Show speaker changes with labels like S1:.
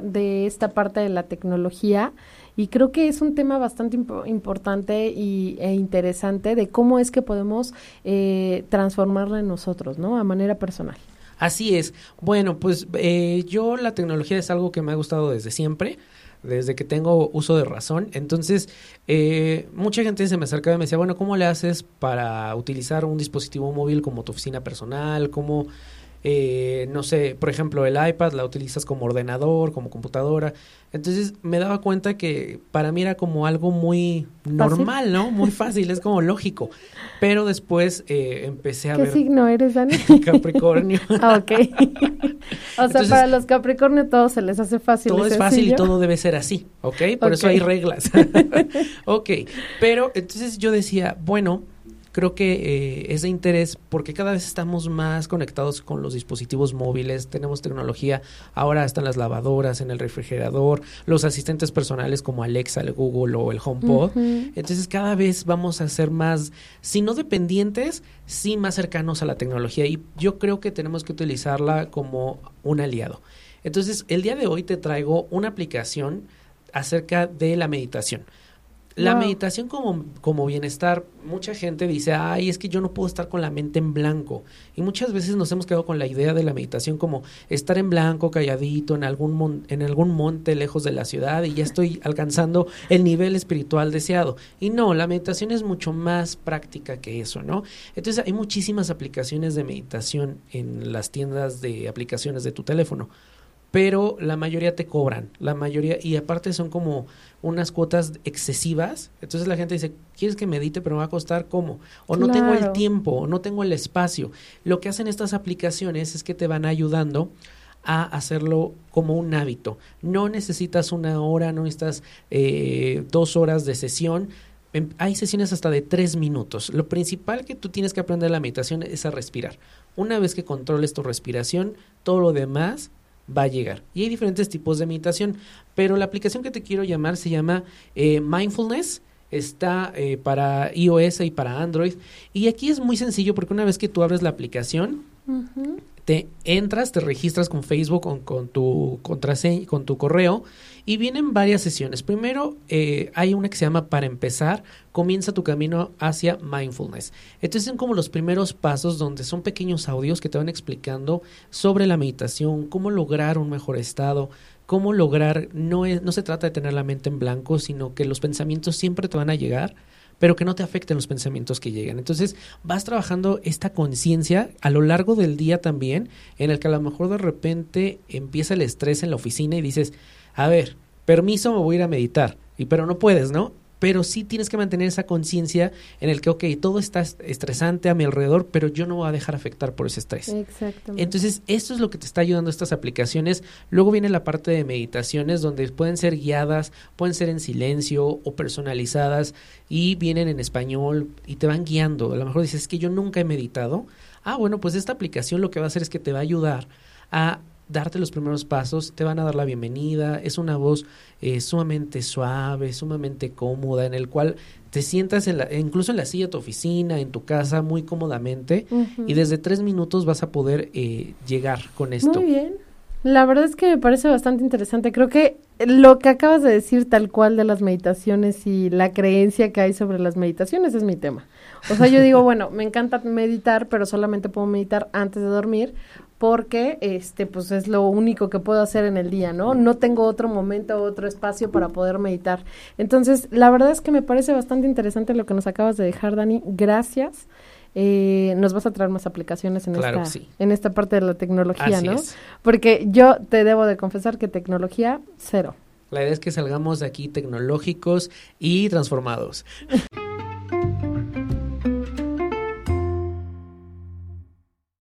S1: de esta parte de la tecnología y creo que es un tema bastante importante y, e interesante de cómo es que podemos eh, transformarla en nosotros, ¿no? A manera personal.
S2: Así es. Bueno, pues eh, yo la tecnología es algo que me ha gustado desde siempre desde que tengo uso de razón. Entonces, eh, mucha gente se me acercaba y me decía, bueno, ¿cómo le haces para utilizar un dispositivo móvil como tu oficina personal? ¿Cómo eh, no sé, por ejemplo, el iPad la utilizas como ordenador, como computadora. Entonces me daba cuenta que para mí era como algo muy normal, ¿no? Muy fácil, es como lógico. Pero después eh, empecé a ver...
S1: ¿Qué signo eres, Dani?
S2: Capricornio.
S1: ah, ok. o sea, para los Capricornio todo se les hace fácil.
S2: Todo es fácil y todo debe ser así, ¿ok? Por eso hay reglas. ok, pero entonces yo decía, bueno creo que eh, es de interés porque cada vez estamos más conectados con los dispositivos móviles, tenemos tecnología, ahora están las lavadoras, en el refrigerador, los asistentes personales como Alexa, el Google o el HomePod. Entonces cada vez vamos a ser más, si no dependientes, sí más cercanos a la tecnología y yo creo que tenemos que utilizarla como un aliado. Entonces el día de hoy te traigo una aplicación acerca de la meditación. La meditación como, como bienestar, mucha gente dice, ay, es que yo no puedo estar con la mente en blanco. Y muchas veces nos hemos quedado con la idea de la meditación como estar en blanco, calladito, en algún, en algún monte lejos de la ciudad y ya estoy alcanzando el nivel espiritual deseado. Y no, la meditación es mucho más práctica que eso, ¿no? Entonces hay muchísimas aplicaciones de meditación en las tiendas de aplicaciones de tu teléfono pero la mayoría te cobran, la mayoría, y aparte son como unas cuotas excesivas, entonces la gente dice, ¿quieres que medite, pero me va a costar cómo? O no tengo el tiempo, o no tengo el espacio. Lo que hacen estas aplicaciones es que te van ayudando a hacerlo como un hábito. No necesitas una hora, no necesitas eh, dos horas de sesión, em, hay sesiones hasta de tres minutos. Lo principal que tú tienes que aprender en la meditación es a respirar. Una vez que controles tu respiración, todo lo demás va a llegar. Y hay diferentes tipos de meditación, pero la aplicación que te quiero llamar se llama eh, Mindfulness. Está eh, para iOS y para Android. Y aquí es muy sencillo porque una vez que tú abres la aplicación, te entras, te registras con Facebook, con, con tu contraseña, con tu correo y vienen varias sesiones. Primero eh, hay una que se llama Para empezar, comienza tu camino hacia mindfulness. Entonces son como los primeros pasos donde son pequeños audios que te van explicando sobre la meditación, cómo lograr un mejor estado, cómo lograr, no, es, no se trata de tener la mente en blanco, sino que los pensamientos siempre te van a llegar pero que no te afecten los pensamientos que llegan. Entonces vas trabajando esta conciencia a lo largo del día también, en el que a lo mejor de repente empieza el estrés en la oficina y dices, a ver, permiso, me voy a ir a meditar, y pero no puedes, ¿no? Pero sí tienes que mantener esa conciencia en el que, ok, todo está estresante a mi alrededor, pero yo no voy a dejar afectar por ese estrés. Exactamente. Entonces, esto es lo que te está ayudando estas aplicaciones. Luego viene la parte de meditaciones donde pueden ser guiadas, pueden ser en silencio o personalizadas y vienen en español y te van guiando. A lo mejor dices, es que yo nunca he meditado. Ah, bueno, pues esta aplicación lo que va a hacer es que te va a ayudar a darte los primeros pasos, te van a dar la bienvenida, es una voz eh, sumamente suave, sumamente cómoda, en el cual te sientas en la, incluso en la silla de tu oficina, en tu casa, muy cómodamente, y desde tres minutos vas a poder eh, llegar con esto.
S1: Muy bien. La verdad es que me parece bastante interesante. Creo que lo que acabas de decir tal cual de las meditaciones y la creencia que hay sobre las meditaciones es mi tema. O sea, yo digo, bueno, me encanta meditar, pero solamente puedo meditar antes de dormir porque este pues es lo único que puedo hacer en el día, ¿no? No tengo otro momento, otro espacio para poder meditar. Entonces, la verdad es que me parece bastante interesante lo que nos acabas de dejar, Dani. Gracias. Eh, nos vas a traer más aplicaciones en, esta, en esta parte de la tecnología, ¿no? Porque yo te debo de confesar que tecnología, cero.
S2: La idea es que salgamos de aquí tecnológicos y transformados.